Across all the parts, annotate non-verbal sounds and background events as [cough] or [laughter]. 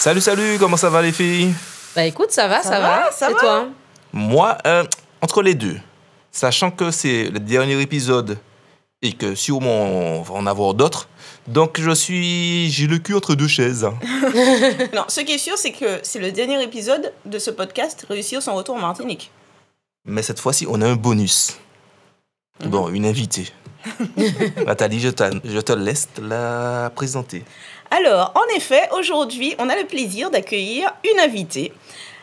Salut, salut, comment ça va les filles? Bah écoute, ça va, ça, Ça va. va, ça Et va. toi? Moi, euh, entre les deux, sachant que c'est le dernier épisode et que sûrement on va en avoir d'autres, donc je suis. J'ai le cul entre deux chaises. [laughs] Non, ce qui est sûr, c'est que c'est le dernier épisode de ce podcast Réussir son retour en Martinique. Mais cette fois-ci, on a un bonus. Bon, une invitée. [laughs] Nathalie, je, je te laisse la présenter. Alors, en effet, aujourd'hui, on a le plaisir d'accueillir une invitée.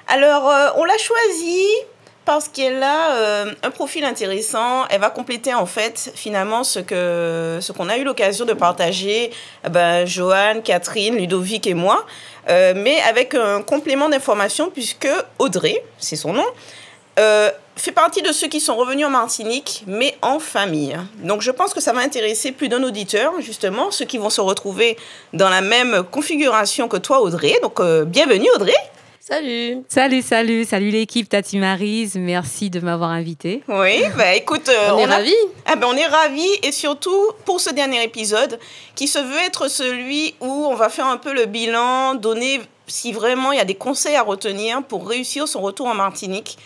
Alors, euh, on l'a choisie parce qu'elle a euh, un profil intéressant. Elle va compléter, en fait, finalement, ce ce qu'on a eu l'occasion de partager, eh ben, Joanne, Catherine, Ludovic et moi, euh, mais avec un complément d'information, puisque Audrey, c'est son nom, fait partie de ceux qui sont revenus en Martinique, mais en famille. Donc je pense que ça va intéresser plus d'un auditeur, justement, ceux qui vont se retrouver dans la même configuration que toi, Audrey. Donc euh, bienvenue, Audrey. Salut Salut, salut, salut l'équipe Tati Marise. Merci de m'avoir invitée. Oui, bah écoute, euh, On est a- ravis Ah ben, on est ravis et surtout pour ce dernier épisode qui se veut être celui où on va faire un peu le bilan, donner si vraiment il y a des conseils à retenir pour réussir son retour en Martinique.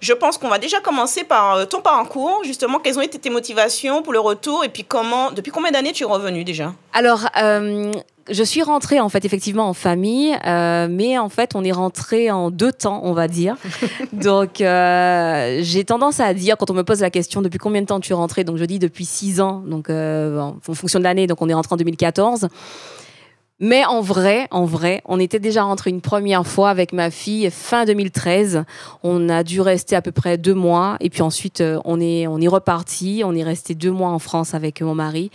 Je pense qu'on va déjà commencer par euh, ton parcours, justement, quelles ont été tes motivations pour le retour et puis comment, depuis combien d'années tu es revenu déjà? Alors, euh, je suis rentrée en fait effectivement en famille, euh, mais en fait on est rentré en deux temps, on va dire. [laughs] donc euh, j'ai tendance à dire quand on me pose la question depuis combien de temps tu es rentrée, donc je dis depuis six ans, donc en fonction de l'année, donc on est rentré en 2014. Mais en vrai, en vrai, on était déjà rentré une première fois avec ma fille fin 2013. On a dû rester à peu près deux mois et puis ensuite euh, on est on est reparti. On est resté deux mois en France avec mon mari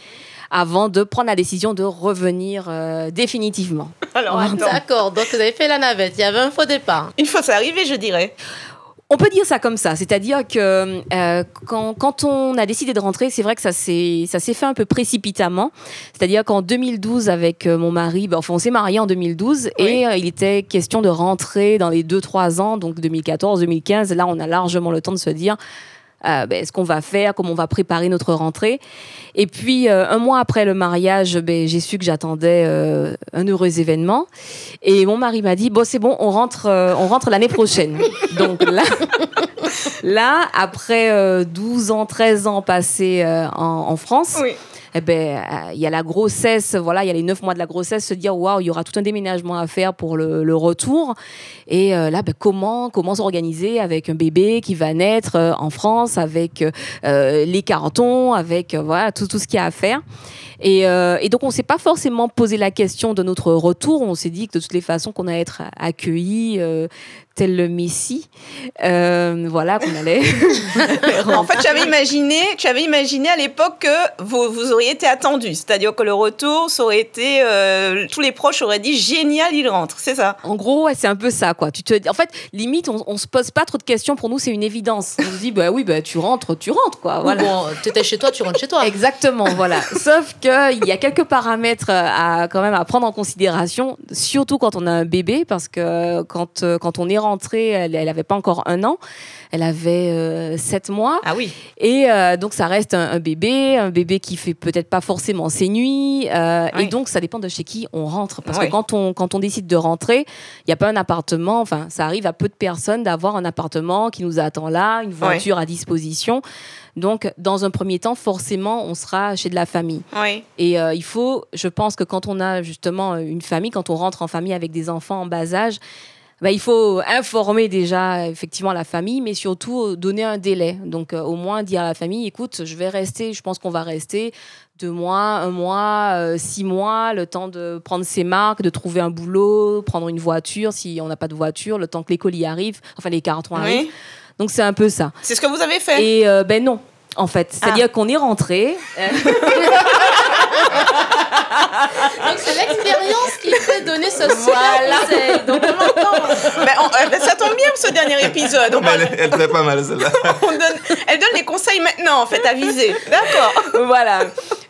avant de prendre la décision de revenir euh, définitivement. Alors, attends. D'accord, donc vous avez fait la navette, il y avait un faux départ. Une fois c'est arrivé, je dirais. On peut dire ça comme ça, c'est-à-dire que euh, quand, quand on a décidé de rentrer, c'est vrai que ça s'est ça s'est fait un peu précipitamment. C'est-à-dire qu'en 2012, avec euh, mon mari, ben, enfin, on s'est marié en 2012 Oui. et euh, il était question de rentrer dans les 2-3 ans, donc 2014, 2015. Là, on a largement le temps de se dire euh, ben, ce qu'on va faire, comment on va préparer notre rentrée. Et puis, euh, un mois après le mariage, ben, j'ai su que j'attendais euh, un heureux événement. Et mon mari m'a dit, bon, c'est bon, on rentre, euh, on rentre l'année prochaine. [laughs] Donc là, là après euh, 12 ans, 13 ans passés euh, en, en France, Oui. Eh ben, euh, il y a la grossesse, voilà, il y a les 9 mois de la grossesse, se dire, waouh, il y aura tout un déménagement à faire pour le, retour. Et euh, là, ben, comment, s'organiser avec un bébé qui va naître euh, en France, avec les cartons, avec voilà, tout, tout ce qu'il y a à faire. Et, donc, on s'est pas forcément posé la question de notre retour. On s'est dit que de toutes les façons, qu'on allait être accueillis tel le Messie. Euh, voilà, qu'on allait. [laughs] En fait, j'avais imaginé, tu avais imaginé à l'époque que vous, vous auriez été attendu, c'est-à-dire que le retour, ça aurait été, euh, tous les proches auraient dit génial, il rentre, c'est ça? En gros, ouais, c'est un peu ça, quoi. Tu te, en fait, limite, on, on se pose pas trop de questions. Pour nous, c'est une évidence. On se dit, bah oui, bah tu rentres, tu rentres, quoi. Voilà. Bon, t'étais chez toi, tu rentres chez toi. Exactement, voilà. [laughs] Sauf qu'il y a quelques paramètres à quand même à prendre en considération, surtout quand on a un bébé, parce que quand, euh, quand on est rentré, elle, elle avait pas encore un an, elle avait euh, sept mois. Ah oui. Et euh, donc, ça reste un, un bébé, un bébé qui fait peut-être pas forcément ses nuits. euh, Oui. Et donc, ça dépend de chez qui on rentre. Parce Oui. que quand on, quand on décide de rentrer, il n'y a pas un appartement. Enfin, ça arrive à peu de personnes d'avoir un appartement qui nous attend là, une voiture à disposition. Donc, dans un premier temps, forcément, on sera chez de la famille. Oui. Et euh, il faut, je pense que quand on a justement une famille, quand on rentre en famille avec des enfants en bas âge, bah, il faut informer déjà effectivement la famille, mais surtout euh, donner un délai. Donc euh, au moins dire à la famille, écoute, je vais rester, je pense qu'on va rester deux mois, un mois, euh, six mois, le temps de prendre ses marques, de trouver un boulot, prendre une voiture si on n'a pas de voiture, le temps que les colis arrivent, enfin les cartons arrivent. Oui. Donc c'est un peu ça. C'est ce que vous avez fait. Et euh, ben non. En fait, c'est-à-dire qu'on est rentré. [laughs] Donc c'est l'expérience qui fait donner ce Voilà. conseil. Donc on l'entend. On- euh, ça tombe bien pour ce dernier épisode. On Mais parle- elle, elle fait pas mal celle-là. [laughs] on donne- elle donne les conseils maintenant, en fait, à viser. D'accord. voilà.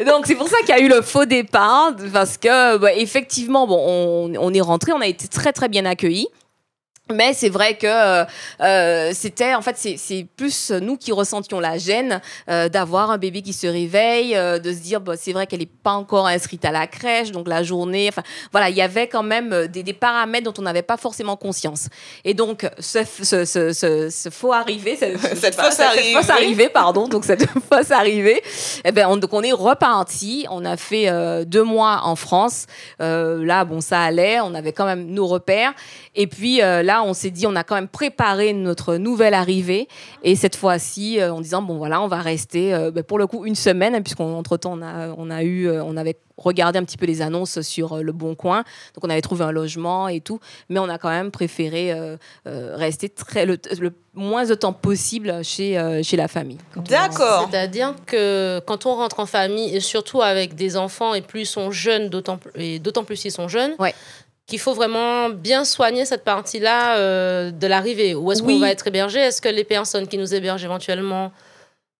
Donc c'est pour ça qu'il y a eu le faux départ parce que bah, effectivement bon on, on est rentré, on a été très très bien accueillis. Mais c'est vrai que euh, euh, c'était, en fait, c'est- plus nous qui ressentions la gêne euh, d'avoir un bébé qui se réveille, euh, de se dire, bah, c'est vrai qu'elle n'est pas encore inscrite à la crèche, donc la journée, enfin, voilà, il y avait quand même euh, des, des paramètres dont on n'avait pas forcément conscience. Et donc, ce, ce, ce, ce- ce faux arrivé, [laughs] Cette pas, fausse arrivée. fausse arrivée, pardon, donc cette [laughs] fausse arrivée, eh ben, on, donc on est reparti, on a fait euh, deux mois en France, Euh, là, bon, ça allait, on avait quand même nos repères. Et puis euh, là, on s'est dit, on a quand même préparé notre nouvelle arrivée. Et cette fois-ci, euh, en disant, bon voilà, on va rester euh, ben, pour le coup une semaine, hein, puisqu'entre-temps, on a, on a eu, euh, on avait regardé un petit peu les annonces sur euh, le Bon Coin. Donc on avait trouvé un logement et tout. Mais on a quand même préféré euh, euh, rester très, le, le moins de temps possible chez, euh, chez la famille. D'accord. C'est-à-dire que quand on rentre en famille, et surtout avec des enfants, et plus ils sont jeunes, d'autant et d'autant plus ils sont jeunes, Ouais. Qu'il faut vraiment bien soigner cette partie-là euh, de l'arrivée. Où est-ce Oui. qu'on va être hébergé? Est-ce que les personnes qui nous hébergent éventuellement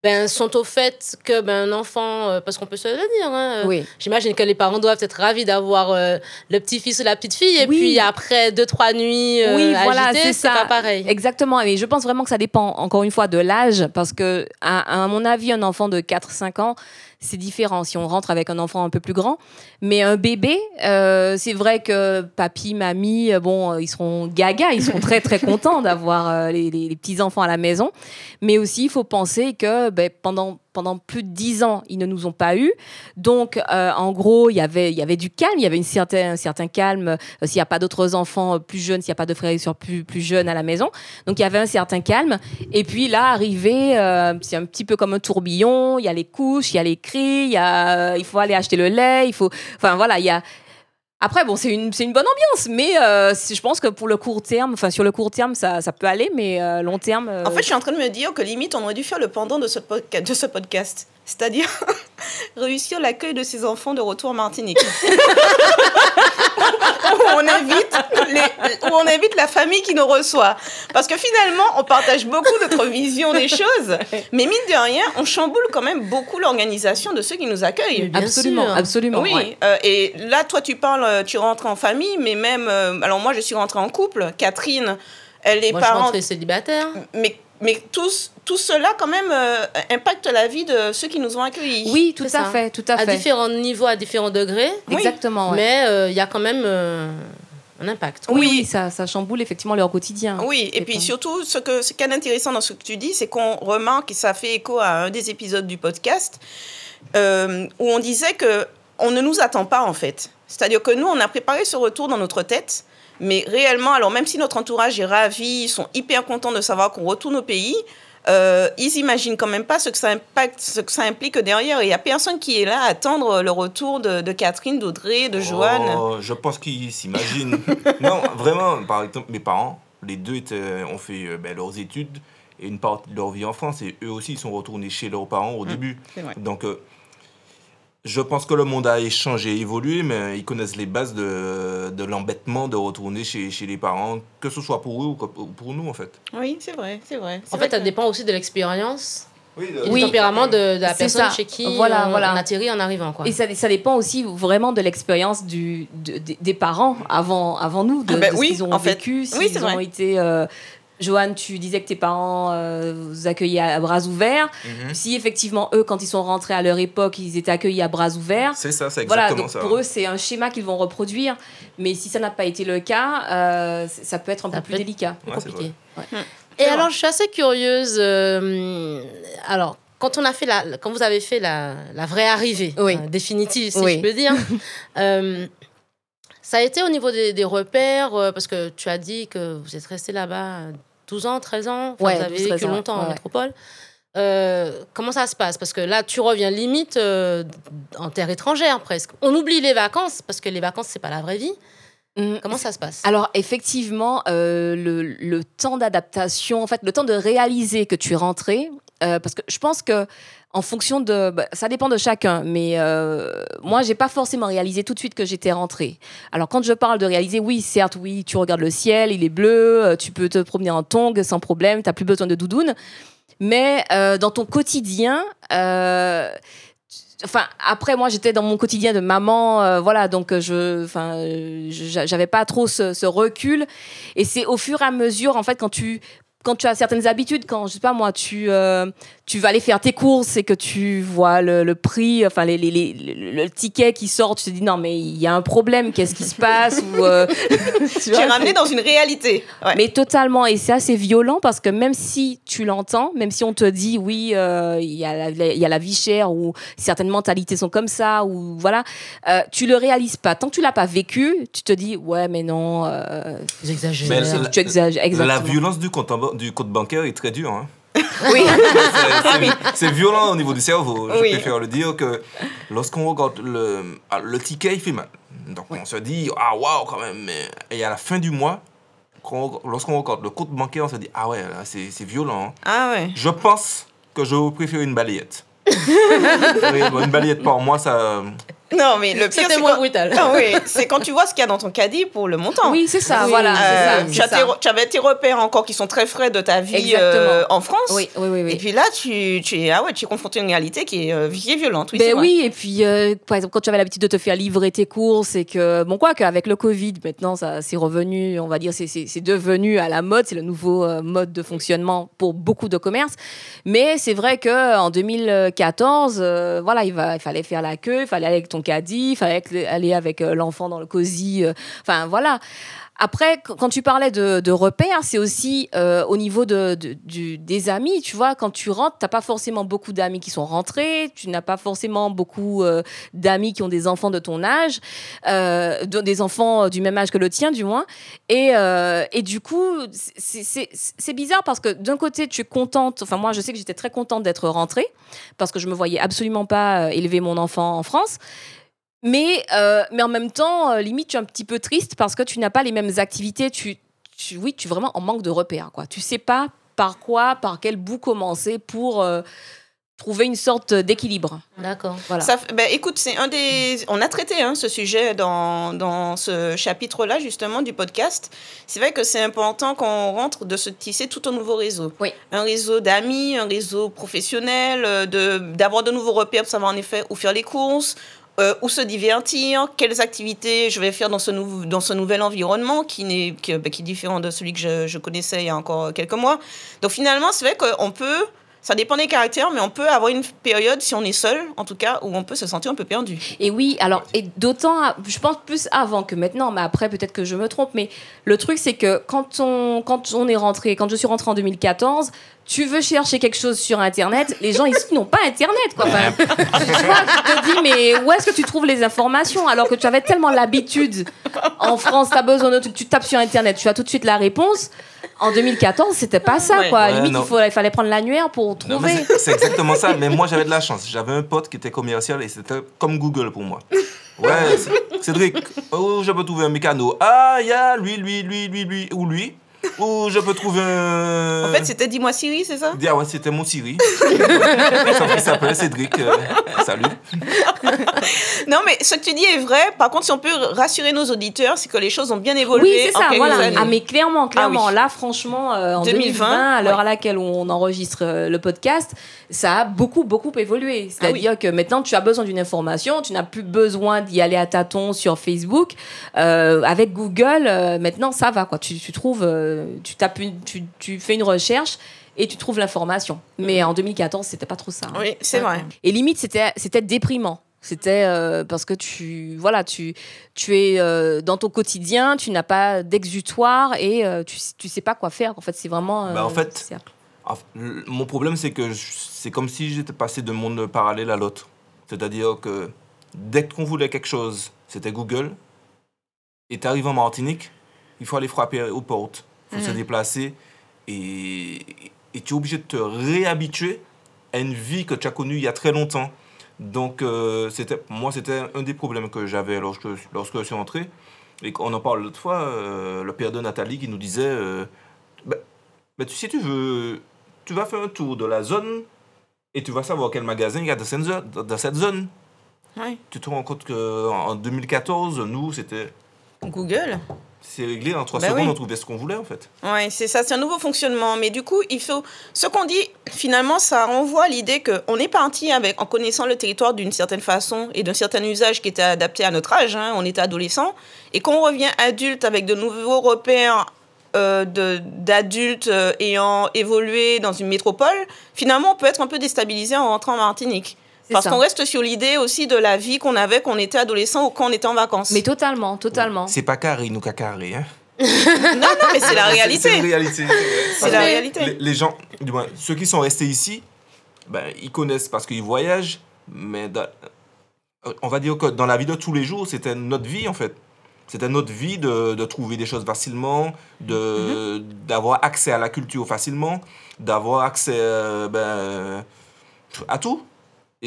ben, sont au fait que ben, un enfant, euh, parce qu'on peut se le dire, hein, euh, Oui. J'imagine que les parents doivent être ravis d'avoir le petit-fils ou la petite-fille, et Oui. puis après deux, trois nuits Oui, voilà, agitées, c'est pas pareil. Exactement, et je pense vraiment que ça dépend encore une fois de l'âge, parce que à, à mon avis, un enfant de 4-5 ans, c'est différent si on rentre avec un enfant un peu plus grand. Mais un bébé, euh, c'est vrai que papy, mamie, euh, bon, euh, ils seront gaga, ils seront très très contents d'avoir les, les petits-enfants à la maison. Mais aussi, il faut penser que ben, pendant, pendant plus de 10 ans, ils ne nous ont pas eu. Donc, euh, en gros, il y avait- il y avait du calme, il y avait une certain, un certain calme euh, s'il n'y a pas d'autres enfants euh, plus jeunes, s'il n'y a pas de frères et sœurs plus, plus jeunes à la maison. Donc il y avait un certain calme. Et puis là, arrivé, euh, c'est un petit peu comme un tourbillon. Il y a les couches, il y a les cris, il, y a, euh, il faut aller acheter le lait, il faut. Enfin voilà, il y a. Après, bon, c'est une, une bonne ambiance, mais euh, je pense que pour le court terme, enfin sur le court terme, ça, ça peut aller, mais euh, long terme. euh, En fait, je suis en train de me dire que limite, on aurait dû faire le pendant de ce, de ce podcast. C'est-à-dire [laughs] réussir l'accueil de ces enfants de retour en Martinique. [laughs] où, on invite les- où on invite la famille qui nous reçoit. Parce que finalement, on partage beaucoup notre vision des choses. Mais mine de rien, on chamboule quand même beaucoup l'organisation de ceux qui nous accueillent. Absolument, sûr. absolument. Oui, ouais. euh, et là, toi, tu parles, euh, tu rentres en famille, mais même. euh, alors, moi, je suis rentrée en couple. Catherine, elle est Moi, je suis rentrée célibataire. Mais, mais tous, tout cela, quand même, euh, impacte la vie de ceux qui nous ont accueillis. Oui, tout à ça. fait, tout à à fait. différents niveaux, à différents degrés. Oui. Exactement. ouais. Mais euh, il y a quand même euh, un impact. Oui, Oui. oui, ça, ça chamboule effectivement leur quotidien. Oui, et puis pas- surtout, ce que ce qu'il y a d'intéressant dans ce que tu dis, c'est qu'on remarque, et ça fait écho à un des épisodes du podcast, euh, où on disait que on ne nous attend pas, en fait. C'est-à-dire que nous, on a préparé ce retour dans notre tête, mais réellement, alors même si notre entourage est ravi, ils sont hyper contents de savoir qu'on retourne au pays, euh, ils imaginent quand même pas ce que ça impacte, ce que ça implique derrière. Il y a personne qui est là à attendre le retour de, de Catherine, d'Audrey, de Joanne. Oh, je pense qu'ils s'imaginent. [laughs] non, vraiment, par exemple, mes parents, les deux étaient- ont fait euh, ben, leurs études et une partie de leur vie en France, et eux aussi, ils sont retournés chez leurs parents au début. c'est vrai. Donc, euh, je pense que le monde a changé, évolué, mais ils connaissent les bases de, de l'embêtement de retourner chez, chez les parents, que ce soit pour eux ou pour nous, en fait. Oui, c'est vrai, c'est vrai. En fait, ça dépend aussi de l'expérience Oui, du tempérament de, de la personne ça. chez qui Voilà, on, voilà. on atterrit en arrivant. Quoi. Et ça, ça dépend aussi vraiment de l'expérience du, de- des- parents avant, avant nous, de, Ah ben de ce oui, qu'ils ont en vécu, s'ils c'est ont été... euh, Joanne, tu disais que tes parents euh, vous accueillaient à bras ouverts. Mhm. Si effectivement, eux, quand ils sont rentrés à leur époque, ils étaient accueillis à bras ouverts. C'est ça, c'est Voilà, exactement donc ça. pour eux, c'est un schéma qu'ils vont reproduire. Mais si ça n'a pas été le cas, euh, ça peut être un Ça peu plus être- délicat. plus Ouais, compliqué. Ouais. Et alors, vrai. je suis assez curieuse. euh, alors, quand on a fait la, quand vous avez fait la, la vraie arrivée Oui. euh, définitive, si Oui. je peux dire, [laughs] euh, ça a été au niveau des, des repères euh, parce que tu as dit que vous êtes resté là-bas 12 ans, 13 ans, enfin, Ouais, vous avez 12, 13 vécu longtemps en métropole. Euh, comment ça se passe? Parce que là, tu reviens limite euh, en terre étrangère presque. On oublie les vacances parce que les vacances c'est pas la vraie vie. Mm. Comment ça se passe? Alors effectivement, euh, le, le temps d'adaptation, en fait, le temps de réaliser que tu es rentré, parce que je pense que en fonction de, bah, ça dépend de chacun, mais euh, moi j'ai pas forcément réalisé tout de suite que j'étais rentrée. Alors quand je parle de réaliser, oui, certes, oui, tu regardes le ciel, il est bleu, euh, tu peux te promener en tongs sans problème, t'as plus besoin de doudoune, mais euh, dans ton quotidien. euh, enfin après moi j'étais dans mon quotidien de maman voilà donc je enfin j'avais pas trop ce recul et c'est au fur et à mesure en fait quand tu quand tu as certaines habitudes quand je sais pas moi tu euh, tu vas aller faire tes courses et que tu vois le, le prix enfin les, les- les- le, le ticket qui sort tu te dis non mais il y a un problème qu'est-ce qui se passe ou euh, [laughs] [laughs] tu J'ai ramené dans une réalité. Ouais. mais totalement, et c'est assez violent parce que même si tu l'entends, même si on te dit oui, euh, il y, a la- il y a la vie chère ou certaines mentalités sont comme ça ou voilà, euh, tu le réalises pas. Tant que tu l'as pas vécu, tu te dis ouais mais non, euh, J'exagère. Tu exagères La violence du compte, en ba- du compte bancaire est très dure. hein. [laughs] Oui. C'est- violent au niveau du cerveau. Je Oui. préfère le dire que lorsqu'on regarde le, ah, le ticket, il fait mal. Donc on se dit, ah waouh, quand même. Et à la fin du mois, lorsqu'on regarde le compte bancaire, on se dit, ah ouais, c'est violent. hein. Ah ouais. Je pense que je préfère une balayette. Oui, [laughs] une balayette par mois, ça. Non, mais le pire, c'est moins quand... brutal. Ah oui, [laughs] c'est quand tu vois ce qu'il y a dans ton caddie pour le montant. Oui, c'est ça, Oui. voilà. Euh, tu, avais tes repères encore qui sont très frais de ta vie euh, en France. Oui, oui, oui, oui. Et puis là, tu, tu, es, ah ouais, tu es confronté à une réalité qui est, euh, qui est violente. Oui, Ben oui, et puis euh, par exemple quand tu avais l'habitude de te faire livrer tes courses et que bon quoi qu'avec le Covid maintenant ça c'est revenu, on va dire c'est devenu à la mode, c'est le nouveau mode de fonctionnement pour beaucoup de commerces. Mais c'est vrai que en 2014, euh, voilà, il, va, il fallait faire la queue, il fallait aller avec ton caddie, il fallait aller avec euh, l'enfant dans le cosy, euh, enfin voilà. Après, qu- quand tu parlais de, repères, c'est aussi euh, au niveau de, des amis. Tu vois, quand tu rentres, t'as pas forcément beaucoup d'amis qui sont rentrés. Tu n'as pas forcément beaucoup euh, d'amis qui ont des enfants de ton âge, euh, de- des enfants du même âge que le tien, du moins. Et, et du coup, c'est- bizarre parce que d'un côté, tu es contente. Enfin, moi, je sais que j'étais très contente d'être rentrée parce que je me voyais absolument pas élever mon enfant en France. Mais, euh, mais en même temps, euh, limite, tu es un petit peu triste parce que tu n'as pas les mêmes activités. Tu, tu, oui, tu es vraiment en manque de repères. Quoi. Tu sais pas par quoi, par quel bout commencer pour euh, trouver une sorte d'équilibre. D'accord. Voilà. Ça ben, écoute, c'est un des. On a traité hein, ce sujet dans, dans ce chapitre-là, justement, du podcast. C'est vrai que c'est important quand on rentre de se tisser tout un nouveau réseau. Oui. Un réseau d'amis, un réseau professionnel, de, d'avoir de nouveaux repères pour savoir en effet où faire les courses. Euh, où se divertir, quelles activités je vais faire dans ce, nou- dans ce nouvel environnement qui, n'est, qui, ben, qui est différent de celui que je, je connaissais il y a encore quelques mois. Donc finalement, c'est vrai qu'on peut, ça dépend des caractères, mais on peut avoir une période, si on est seul, en tout cas, où on peut se sentir un peu perdu. Et oui, alors, et d'autant, je pense plus avant que maintenant, mais après, peut-être que je me trompe, mais le truc, c'est que quand on, quand on est rentré, quand je suis rentrée en 2014, tu veux chercher quelque chose sur Internet, les gens ici n'ont pas Internet, quoi. Tu te dis, mais où est-ce que tu trouves les informations alors que tu avais tellement l'habitude en France, tu as besoin de tu tapes sur Internet, tu as tout de suite la réponse. En 2014, c'était pas ça, Ouais. quoi. Ouais, Limite, non. il, faut- il fallait prendre l'annuaire pour trouver. c'est- exactement ça. Mais moi, j'avais de la chance. J'avais un pote qui était commercial et c'était comme Google pour moi. Ouais, [laughs] Cédric, où je peux trouver un mécano Ah, il y a lui, lui, lui, lui, lui, ou lui. Ou je peux trouver un. En fait, c'était Dis-moi Siri, c'est ça? Ah ouais, c'était mon Siri. [laughs] Qu'il s'appelle Cédric. euh, salut. [laughs] Non, mais ce que tu dis est vrai. Par contre, si on peut rassurer nos auditeurs, c'est que les choses ont bien évolué. Oui, c'est ça, voilà. années. Ah, mais clairement, clairement. Ah oui. Là, franchement, euh, en 2020, 2020, à l'heure ouais. à laquelle on enregistre euh, le podcast, ça a beaucoup, beaucoup évolué. Ah C'est-à-dire que maintenant, tu as besoin d'une information, tu n'as plus besoin d'y aller à tâtons sur Facebook. Euh, avec Google, euh, maintenant, ça va, quoi. Tu, tu trouves, euh, tu, tapes une- tu, tu fais une recherche et tu trouves l'information. Mais en 2014, c'était pas trop ça. hein. Oui, c'est vrai. Et limite, c'était, c'était déprimant. C'était euh, parce que tu, voilà, tu, tu es euh, dans ton quotidien, tu n'as pas d'exutoire et euh, tu, tu sais pas quoi faire. En fait, c'est vraiment. euh, Bah, en fait, Mon problème, c'est que je- c'est comme si j'étais passé d'un monde parallèle à l'autre. C'est-à-dire que dès qu'on voulait quelque chose, c'était Google. Et tu arrives en Martinique, il faut aller frapper aux portes. Faut se déplacer. Et, et tu es obligé de te réhabituer à une vie que tu as connue il y a très longtemps. Donc, euh, c'était, moi, c'était un des problèmes que j'avais lorsque, lorsque je suis entré. Et qu'on en parle l'autre fois, euh, le père de Nathalie qui nous disait euh, ben, tu sais, tu veux, tu vas faire un tour de la zone et tu vas savoir quel magasin il y a dans cette zone. Dans cette zone. Oui. Tu te rends compte qu'en 2014, nous, c'était Google. C'est réglé en 3 Bah secondes, oui. on trouvait ce qu'on voulait en fait. Oui, c'est ça, c'est un nouveau fonctionnement. Mais du coup, il faut. Ce qu'on dit, finalement, ça renvoie à l'idée qu'on est parti avec, en connaissant le territoire d'une certaine façon et d'un certain usage qui était adapté à notre âge. hein, on était adolescent. Et qu'on revient adulte avec de nouveaux repères euh, d'adultes euh, ayant évolué dans une métropole, finalement, on peut être un peu déstabilisé en rentrant en Martinique. C'est Parce qu'on reste sur l'idée aussi de la vie qu'on avait quand on était adolescent ou quand on était en vacances. Mais totalement, totalement. C'est pas carré, nous qu'à carré. Hein. [laughs] non, non, mais c'est la C'est réalité. la réalité. C'est la réalité. Les, les gens, du moins, ceux qui sont restés ici, ben, ils connaissent parce qu'ils voyagent, mais dans- on va dire que dans la vie de tous les jours, c'était notre vie en fait. C'était notre vie de, de trouver des choses facilement, de, d'avoir accès à la culture facilement, d'avoir accès euh, ben, à tout.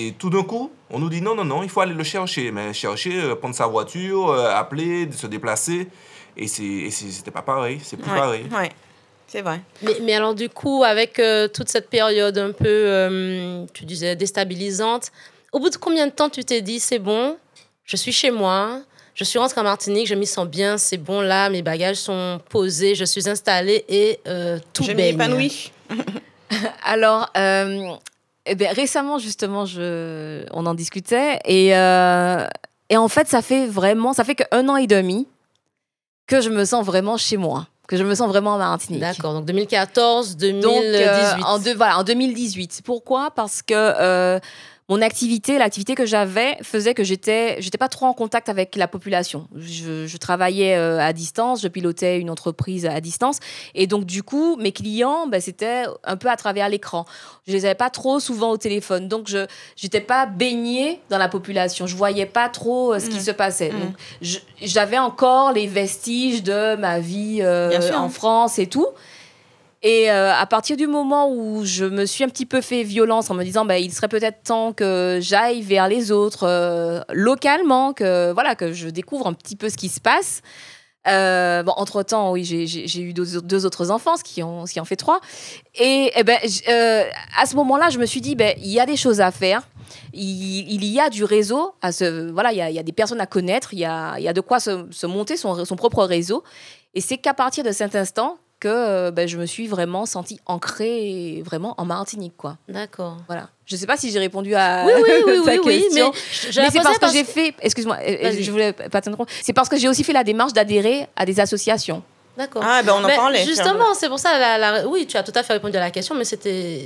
Et tout d'un coup, on nous dit non, non, non, il faut aller le chercher. Mais chercher, euh, prendre sa voiture, euh, appeler, se déplacer. Et, c'était pas pareil, c'est plus Ouais, pareil. ouais, c'est vrai. Mais, mais alors du coup, avec euh, toute cette période un peu, euh, tu disais, déstabilisante, au bout de combien de temps tu t'es dit, c'est bon, je suis chez moi, je suis rentrée en Martinique, je m'y sens bien, c'est bon, là, mes bagages sont posés, je suis installée et euh, tout je m'épanouis. [laughs] Alors, euh, eh ben, récemment, justement, je, on en discutait. Et, euh, et en fait, ça fait vraiment, ça fait qu'un an et demi que je me sens vraiment chez moi, que je me sens vraiment en Martinique. D'accord, donc 2014, 2018. Donc, euh, en, deux- voilà, en 2018. Pourquoi? Parce que euh, mon activité, l'activité que j'avais, faisait que j'étais, j'étais pas trop en contact avec la population. Je, je travaillais euh, à distance, je pilotais une entreprise à distance, et donc du coup, mes clients, ben, c'était un peu à travers l'écran. Je les avais pas trop souvent au téléphone, donc je j'étais pas baignée dans la population. Je voyais pas trop euh, ce qui Mhm. se passait. Donc, je- j'avais encore les vestiges de ma vie euh, en France et tout. Et euh, à partir du moment où je me suis un petit peu fait violence en me disant, bah, il serait peut-être temps que j'aille vers les autres euh, localement, que voilà, que je découvre un petit peu ce qui se passe. Euh, bon, entre temps, oui, j'ai- eu deux, deux autres enfants, ce qui en, ce qui en fait trois. Et, eh ben, à ce moment-là, je me suis dit, ben, il y a des choses à faire. Il, il y a du réseau à se, voilà, il y a, il y a des personnes à connaître. Il y a, il y a de quoi se, se monter son, son propre réseau. Et c'est qu'à partir de cet instant que euh, ben, je me suis vraiment sentie ancrée vraiment en Martinique, quoi. D'accord. Voilà. Je sais pas si j'ai répondu à Oui, oui, oui, [laughs] ta oui, oui, mais c'est parce que j'ai fait, excuse-moi, euh, Vas-y. je voulais pas t'interrompre. C'est parce que j'ai aussi fait la démarche d'adhérer à des associations. D'accord. Ah, ben on en parlait. Justement, c'est pour ça, la, la- oui, tu as tout à fait répondu à la question, mais c'était,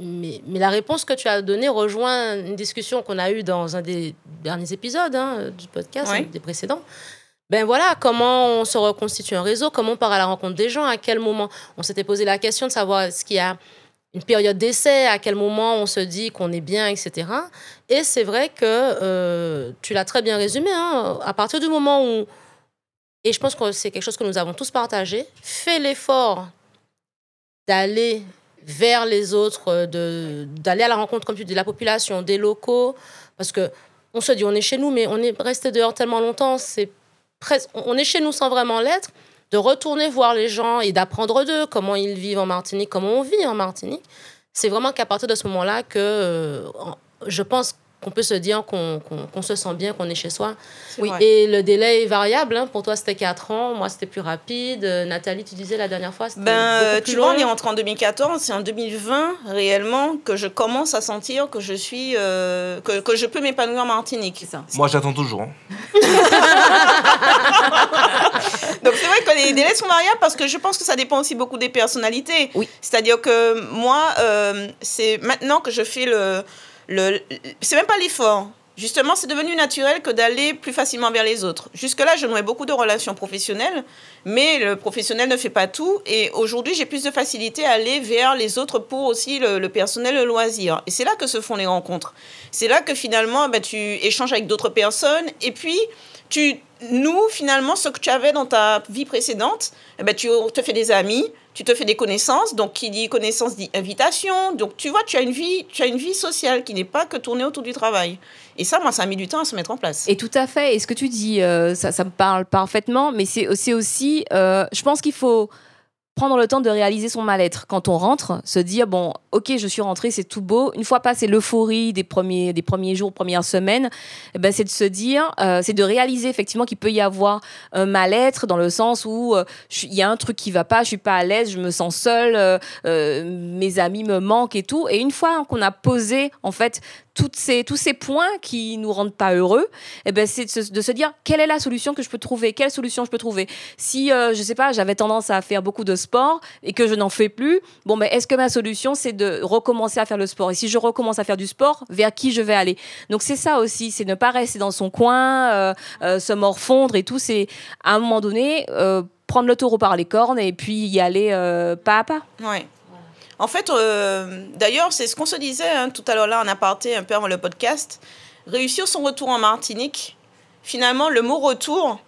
mais, mais la réponse que tu as donnée rejoint une discussion qu'on a eue dans un des derniers épisodes hein, du podcast, un des précédents. Ben voilà, comment on se reconstitue un réseau, comment on part à la rencontre des gens, à quel moment on s'était posé la question de savoir est-ce qu'il y a une période d'essai, à quel moment on se dit qu'on est bien, etc. Et c'est vrai que euh, tu l'as très bien résumé, hein, à partir du moment où et je pense que c'est quelque chose que nous avons tous partagé. Fais l'effort d'aller vers les autres, euh, d'aller à la rencontre, comme tu dis, de la population, des locaux, parce que on se dit on est chez nous, mais on est resté dehors tellement longtemps, c'est on est chez nous sans vraiment l'être. De retourner voir les gens et d'apprendre d'eux comment ils vivent en Martinique, comment on vit en Martinique, c'est vraiment qu'à partir de ce moment-là que euh, je pense qu'on peut se dire qu'on qu'on- qu'on se sent bien, qu'on est chez soi. Oui. Et le délai est variable. hein. Pour toi, c'était 4 ans. Moi, c'était plus rapide. Euh, Nathalie, tu disais la dernière fois, c'était Ben, euh, tu vois, on est rentré en 2014, c'est en 2020 réellement que je commence à sentir que je suis, euh, que, que je peux m'épanouir en Martinique. C'est ça. Moi, j'attends toujours. hein. [laughs] Donc c'est vrai que les délais sont variables parce que je pense que ça dépend aussi beaucoup des personnalités. Oui. C'est-à-dire que moi, euh, c'est maintenant que je fais le, le, c'est même pas l'effort. Justement, c'est devenu naturel que d'aller plus facilement vers les autres. Jusque-là, je nouais beaucoup de relations professionnelles, mais le professionnel ne fait pas tout. Et aujourd'hui, j'ai plus de facilité à aller vers les autres pour aussi le, personnel, le loisir. Et c'est là que se font les rencontres. C'est là que finalement, ben, tu échanges avec d'autres personnes. Et puis, tu nous, finalement, ce que tu avais dans ta vie précédente, eh ben, tu te fais des amis, tu te fais des connaissances. Donc, qui dit connaissance dit invitation. Donc, tu vois, tu as une vie, tu as une vie sociale qui n'est pas que tournée autour du travail. Et ça, moi, ça a mis du temps à se mettre en place. Et tout à fait. Et ce que tu dis, euh, ça, ça me parle parfaitement. Mais c'est aussi, euh, je pense qu'il faut prendre le temps de réaliser son mal-être. Quand on rentre, se dire, bon, ok, je suis rentrée, c'est tout beau. Une fois passé l'euphorie des premiers, des premiers jours, premières semaines, eh ben, c'est de se dire, euh, c'est de réaliser effectivement qu'il peut y avoir un mal-être dans le sens où euh, il y a un truc qui va pas, je suis pas à l'aise, je me sens seule, euh, mes amis me manquent et tout. Et une fois qu'on a posé, en fait, toutes ces, tous ces points qui nous rendent pas heureux, eh ben, c'est de se, dire quelle est la solution que je peux trouver, quelle solution je peux trouver? Si, je sais pas, j'avais tendance à faire beaucoup de et que je n'en fais plus, bon, mais est-ce que ma solution, c'est de recommencer à faire le sport? Et si je recommence à faire du sport, vers qui je vais aller? Donc c'est ça aussi, c'est ne pas rester dans son coin, euh, euh, se morfondre et tout. C'est à un moment donné euh, prendre le taureau par les cornes et puis y aller pas à pas. Ouais. En fait, d'ailleurs, c'est ce qu'on se disait hein, tout à l'heure là en aparté un peu avant le podcast. Réussir son retour en Martinique, finalement, le mot retour,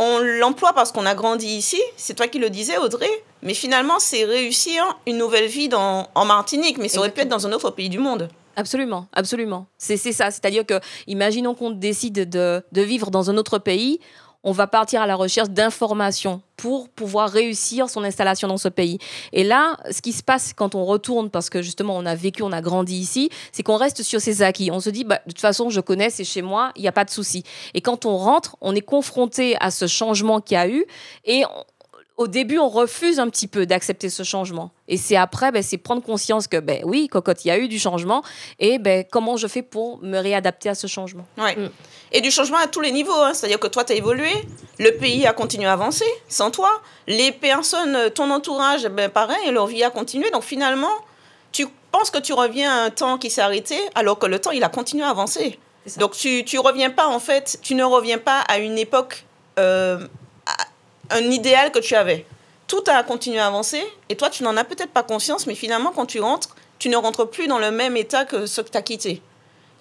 on l'emploie parce qu'on a grandi ici. C'est toi qui le disais, Audrey. Mais finalement, c'est réussir une nouvelle vie dans, en Martinique, mais ça aurait pu être dans un autre pays du monde. Absolument, absolument. C'est ça. C'est-à-dire que, imaginons qu'on décide de, de, vivre dans un autre pays, on va partir à la recherche d'informations pour pouvoir réussir son installation dans ce pays. Et là, ce qui se passe quand on retourne, parce que justement on a vécu, on a grandi ici, c'est qu'on reste sur ses acquis. On se dit, bah, de toute façon, je connais, c'est chez moi, il n'y a pas de souci. Et quand on rentre, on est confronté à ce changement qu'il y a eu et au début, on refuse un petit peu d'accepter ce changement. Et c'est après, ben, c'est prendre conscience que, ben oui, cocotte, il y a eu du changement. Et ben, comment je fais pour me réadapter à ce changement ouais. Mm. Et du changement à tous les niveaux. Hein. C'est-à-dire que toi, tu as évolué, le pays a continué à avancer sans toi. Les personnes, ton entourage, ben, pareil, leur vie a continué. Donc finalement, tu penses que tu reviens à un temps qui s'est arrêté, alors que le temps, il a continué à avancer. Donc tu ne reviens pas, en fait, tu ne reviens pas à une époque euh, un idéal que tu avais. Tout a continué à avancer et toi, tu n'en as peut-être pas conscience, mais finalement, quand tu rentres, tu ne rentres plus dans le même état que ce que tu as quitté.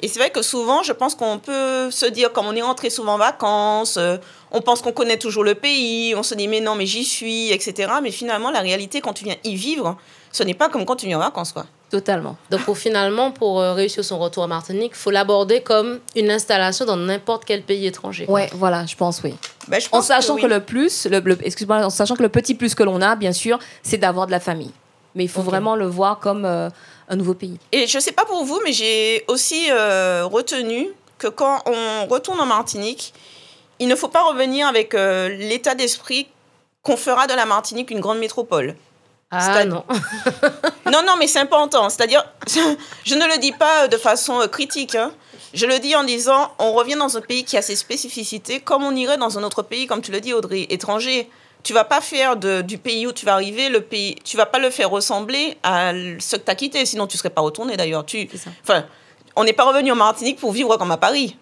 Et c'est vrai que souvent, je pense qu'on peut se dire, comme on est rentré souvent en vacances, euh, on pense qu'on connaît toujours le pays, on se dit, mais non, mais j'y suis, etc. Mais finalement, la réalité, quand tu viens y vivre, ce n'est pas comme quand tu viens en vacances, quoi. Totalement. Donc, pour, finalement, pour euh, réussir son retour à Martinique, il faut l'aborder comme une installation dans n'importe quel pays étranger. Ouais, voilà, je pense, oui. Ben, je pense en sachant que, le plus, le, excuse-moi, en sachant que le petit plus que l'on a, bien sûr, c'est d'avoir de la famille. Mais il faut vraiment le voir comme euh, un nouveau pays. Et je ne sais pas pour vous, mais j'ai aussi euh, retenu que quand on retourne en Martinique, il ne faut pas revenir avec l'état d'esprit qu'on fera de la Martinique une grande métropole. Ah non. [laughs] non, non, mais c'est important. C'est-à-dire, [laughs] je ne le dis pas de façon euh, critique. Hein. Je le dis en disant, on revient dans un pays qui a ses spécificités, comme on irait dans un autre pays, comme tu le dis, Audrey, étranger. Tu vas pas faire de, du pays où tu vas arriver, le pays, tu vas pas le faire ressembler à ce que tu as quitté, sinon tu serais pas retourné d'ailleurs. Tu, enfin, on n'est pas revenu en Martinique pour vivre comme à Paris.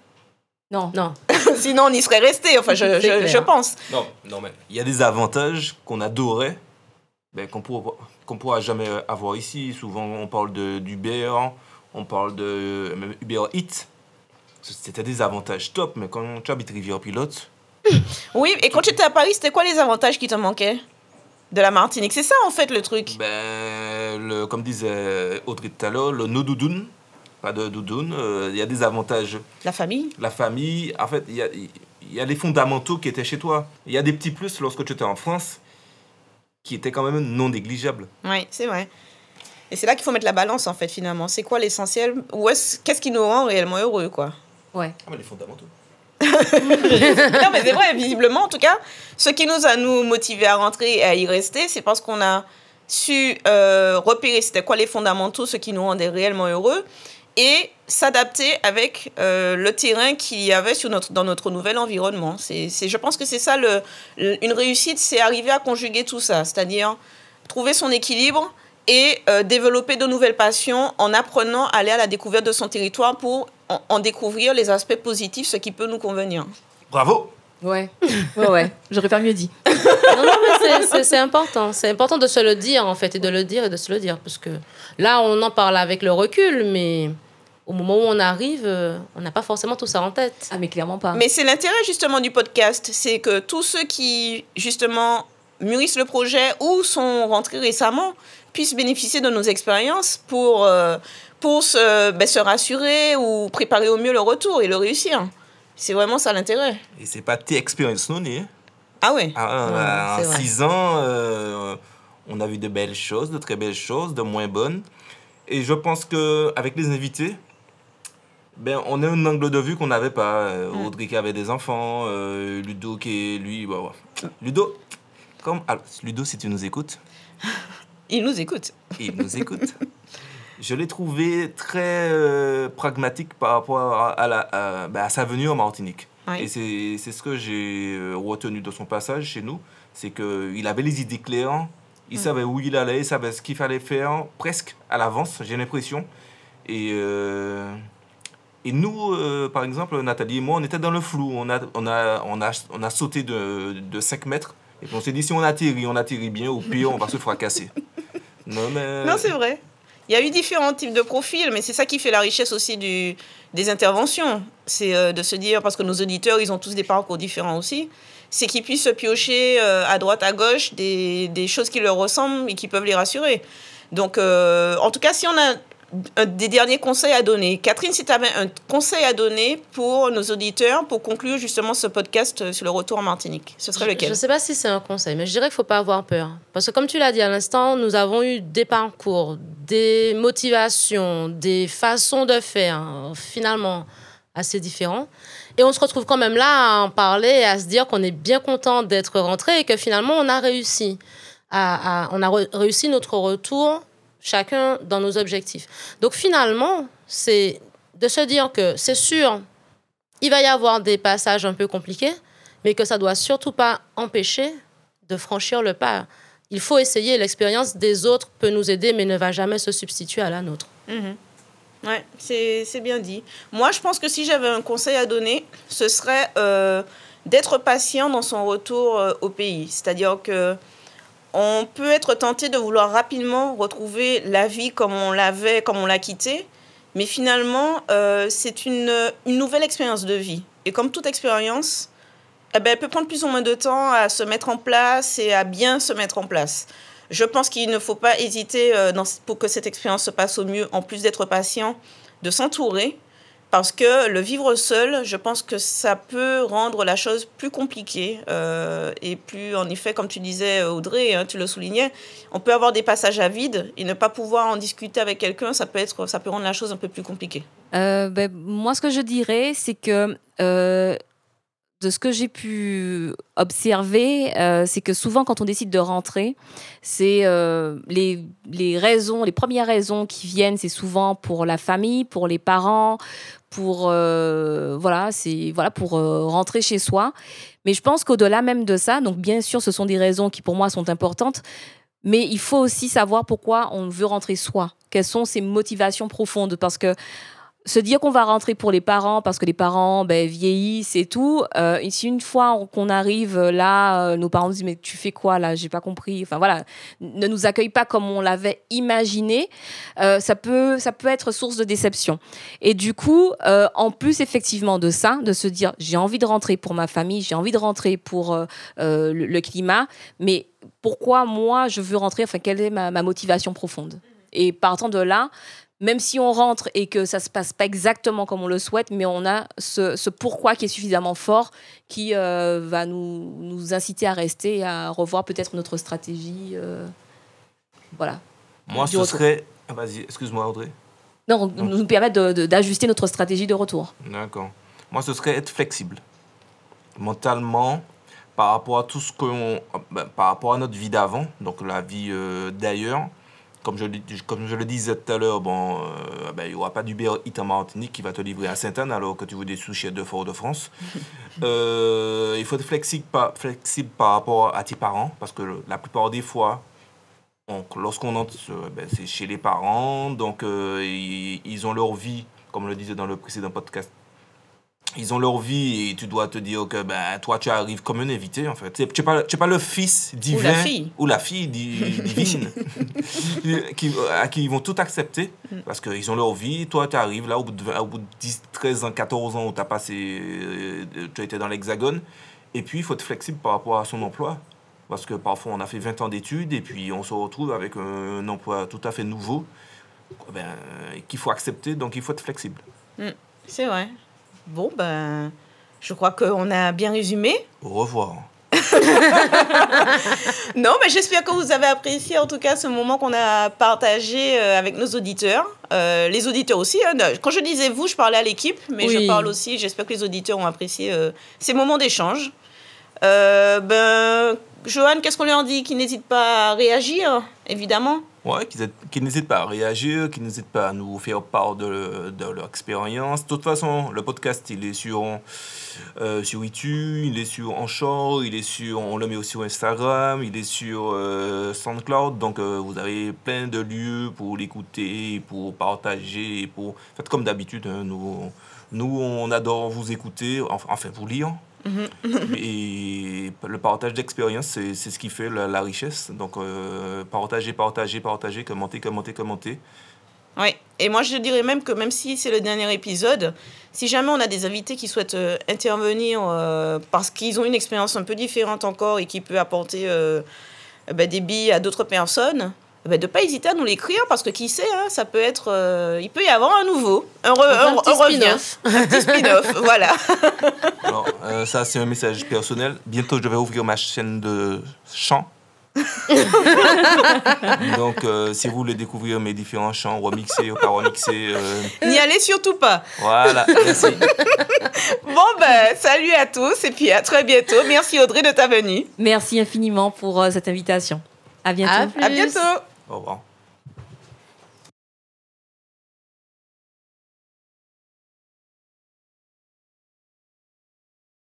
Non. Non. [laughs] sinon, on y serait resté, enfin, je, je, je pense. Non, non, mais il y a des avantages qu'on adorait ben, qu'on ne pourra, jamais avoir ici. Souvent, on parle d'Uber, on parle de même Uber Eats. C'était des avantages top, mais quand tu habites Rivière-Pilote... [laughs] Oui, et quand tu étais à Paris, c'était quoi les avantages qui te manquaient de la Martinique? C'est ça, en fait, le truc ben, le, Comme disait Audrey tout à l'heure, le no doudoune. Pas de doudoune. Euh, il y a des avantages. La famille? La famille. En fait, il y a, y a les fondamentaux qui étaient chez toi. Il y a des petits plus lorsque tu étais en France qui était quand même non négligeable. Oui, c'est vrai. Et c'est là qu'il faut mettre la balance, en fait, finalement. C'est quoi l'essentiel? Qu'est-ce qui nous rend réellement heureux, quoi? Ouais. Ah, mais les fondamentaux. Non, mais c'est vrai, visiblement, en tout cas, ce qui nous a nous motivés à rentrer et à y rester, c'est parce qu'on a su euh, repérer c'était quoi les fondamentaux, ce qui nous rendait réellement heureux, et s'adapter avec euh, le terrain qu'il y avait dans notre nouvel environnement. C'est, je pense que c'est ça, le, une réussite, c'est arriver à conjuguer tout ça, c'est-à-dire trouver son équilibre et euh, développer de nouvelles passions en apprenant à aller à la découverte de son territoire pour en, découvrir les aspects positifs, ce qui peut nous convenir. Bravo Ouais, ouais, ouais. J'aurais pas mieux dit. [laughs] non, non, mais c'est important. C'est important de se le dire, en fait, et de le dire et de se le dire. Parce que là, on en parle avec le recul, mais au moment où on arrive, euh, on n'a pas forcément tout ça en tête. Ah, mais clairement pas. Mais c'est l'intérêt justement du podcast, c'est que tous ceux qui justement mûrissent le projet ou sont rentrés récemment puissent bénéficier de nos expériences pour, euh, pour se, ben, se rassurer ou préparer au mieux le retour et le réussir. C'est vraiment ça l'intérêt. Et c'est pas tes expériences non hein? Ah oui. Ah, en six ans, euh, On a vu de belles choses, de très belles choses, de moins bonnes. Et je pense qu'avec les invités, ben, on a un angle de vue qu'on n'avait pas. Euh, Mm. Audrey qui avait des enfants, euh, Ludo qui est lui. bah, ouais. Ludo, comme, alors, Ludo, si tu nous écoutes, [laughs] Il nous écoute. il nous écoute. [laughs] Je l'ai trouvé très euh, pragmatique par rapport à, à la, à- à sa venue en Martinique. Oui. Et c'est c'est ce que j'ai euh, retenu de son passage chez nous. C'est qu'il avait les idées claires, il Mm. savait où il allait, il savait ce qu'il fallait faire presque à l'avance, j'ai l'impression. Et, euh, et nous, euh, par exemple, Nathalie et moi, on était dans le flou. On a, on a, on a, on a sauté de, de 5 mètres. Et puis on s'est dit, si on atterrit, on atterrit bien. Au pire, on va se fracasser. [laughs] Non, mais... Non, c'est vrai. Il y a eu différents types de profils, mais c'est ça qui fait la richesse aussi des interventions. C'est euh, de se dire, parce que nos auditeurs, ils ont tous des parcours différents aussi, c'est qu'ils puissent piocher euh, à droite, à gauche des, choses qui leur ressemblent et qui peuvent les rassurer. Donc, euh, en tout cas, si on a des derniers conseils à donner, Catherine, si tu avais un conseil à donner pour nos auditeurs pour conclure justement ce podcast sur le retour en Martinique, ce serait Je lequel? ne sais pas si c'est un conseil, mais je dirais qu'il ne faut pas avoir peur. Parce que comme tu l'as dit à l'instant, nous avons eu des parcours, des motivations, des façons de faire, finalement, assez différents. Et on se retrouve quand même là à en parler et à se dire qu'on est bien content d'être rentré et que finalement, on a réussi. À, à- on a re- réussi notre retour, chacun dans nos objectifs. Donc finalement, c'est de se dire que c'est sûr, il va y avoir des passages un peu compliqués, mais que ça doit surtout pas empêcher de franchir le pas. Il faut essayer. L'expérience des autres peut nous aider, mais ne va jamais se substituer à la nôtre. Mhm. Ouais, c'est c'est bien dit. Moi, je pense que si j'avais un conseil à donner, ce serait euh, d'être patient dans son retour euh, au pays. C'est-à-dire que on peut être tenté de vouloir rapidement retrouver la vie comme on l'avait, comme on l'a quittée, mais finalement, euh, c'est une, une nouvelle expérience de vie. Et comme toute expérience, eh ben, elle peut prendre plus ou moins de temps à se mettre en place et à bien se mettre en place. Je pense qu'il ne faut pas hésiter euh, pour que cette expérience se passe au mieux, en plus d'être patient, de s'entourer. Parce que le vivre seul, je pense que ça peut rendre la chose plus compliquée. euh, et plus, en effet, comme tu disais, Audrey, hein, tu le soulignais, on peut avoir des passages à vide et ne pas pouvoir en discuter avec quelqu'un, ça peut, être, ça peut rendre la chose un peu plus compliquée. Euh, ben, moi, ce que je dirais, c'est que euh, de ce que j'ai pu observer, euh, c'est que souvent, quand on décide de rentrer, c'est euh, les, les raisons, les premières raisons qui viennent, c'est souvent pour la famille, pour les parents, pour euh, voilà, c'est voilà pour euh, rentrer chez soi. Mais je pense qu'au-delà même de ça, donc bien sûr, ce sont des raisons qui pour moi sont importantes. Mais il faut aussi savoir pourquoi on veut rentrer soi. Quelles sont ses motivations profondes? Parce que se dire qu'on va rentrer pour les parents parce que les parents ben, vieillissent et tout. Euh, ici, une fois qu'on arrive là, euh, nos parents nous disent mais tu fais quoi là? J'ai pas compris. Enfin voilà, ne nous accueille pas comme on l'avait imaginé. Euh, ça peut ça peut être source de déception. Et du coup, en plus effectivement de ça, de se dire j'ai envie de rentrer pour ma famille, j'ai envie de rentrer pour le, climat, mais pourquoi moi je veux rentrer? Enfin quelle est ma motivation profonde? Et partant de là même si on rentre et que ça se passe pas exactement comme on le souhaite, mais on a ce, ce pourquoi qui est suffisamment fort qui euh, va nous, nous inciter à rester et à revoir peut-être notre stratégie. euh, voilà. Moi, ce serait... Ah, Vas-y, excuse-moi, Audrey. Non, nous permettre d'ajuster notre stratégie de retour. D'accord. Moi, ce serait être flexible. Mentalement, par rapport à tout ce qu'on... ben, par rapport à notre vie d'avant, donc la vie euh, d'ailleurs. Comme je, le- comme je le disais tout à l'heure, bon, euh, ben, il n'y aura pas d'Uber Eats en Martinique qui va te livrer à Sainte-Anne alors que tu veux des sushis de Fort-de-France. [laughs] Euh, il faut être flexible par, flexible par rapport à tes parents parce que le- la plupart des fois, on- lorsqu'on entre, euh, ben, c'est chez les parents, donc euh, ils, ils ont leur vie, comme on le disait dans le précédent podcast. Ils ont leur vie et tu dois te dire que ben, toi, tu arrives comme un invité, en fait. Tu n'es pas, tu pas le fils divin. la fille. Ou la fille di- divine. [laughs] qui, à qui ils vont tout accepter. Parce qu'ils ont leur vie. Toi, tu arrives là au bout de, 20 au bout de 10, 13 ans, 14 ans où as passé, euh, tu as été dans l'hexagone. Et puis, il faut être flexible par rapport à son emploi. Parce que parfois, on a fait 20 ans d'études et puis on se retrouve avec un, un emploi tout à fait nouveau ben, qu'il faut accepter. Donc, il faut être flexible. C'est vrai. Bon, ben, je crois qu'on a bien résumé. Au revoir. [laughs] non, mais j'espère que vous avez apprécié en tout cas ce moment qu'on a partagé euh, avec nos auditeurs. Euh, les auditeurs aussi. hein. Quand je disais vous, je parlais à l'équipe, mais je parle aussi. J'espère que les auditeurs ont apprécié euh, ces moments d'échange. Euh, ben, Johan, qu'est-ce qu'on leur dit Qu'ils n'hésitent pas à réagir, évidemment? Ouais, qu'ils n'hésitent pas à réagir, qu'ils n'hésitent pas à nous faire part de, leur expérience. De toute façon, le podcast, il est sur, euh, sur iTunes, il est sur Anchor, il est sur, on le met aussi sur Instagram, il est sur euh, SoundCloud. Donc, euh, vous avez plein de lieux pour l'écouter, pour partager, pour... Faites comme d'habitude, hein, nous, nous, on adore vous écouter, enfin vous lire. Et le partage d'expérience, c'est ce qui fait la, la richesse. Donc, euh, partager, partager, partager, commenter, commenter, commenter. Oui, et moi je dirais même que même si c'est le dernier épisode, si jamais on a des invités qui souhaitent euh, intervenir euh, parce qu'ils ont une expérience un peu différente encore et qui peut apporter ben, des billes à d'autres personnes, ben, de ne pas hésiter à nous l'écrire parce que qui sait, hein, ça peut être, euh, il peut y avoir un nouveau, un, re- un- un petit un revient, spin-off. [laughs] un petit spin-off, [laughs] voilà. Alors, euh, ça, c'est un message personnel. Bientôt, je vais ouvrir ma chaîne de chant. [laughs] Donc, euh, si vous voulez découvrir mes différents chants remixés ou pas remixés, euh, N'y allez surtout pas. voilà, merci. Bon ben, salut à tous et puis à très bientôt. Merci Audrey de ta venue. Merci infiniment pour euh, cette invitation. À bientôt. À plus. À bientôt. Au revoir.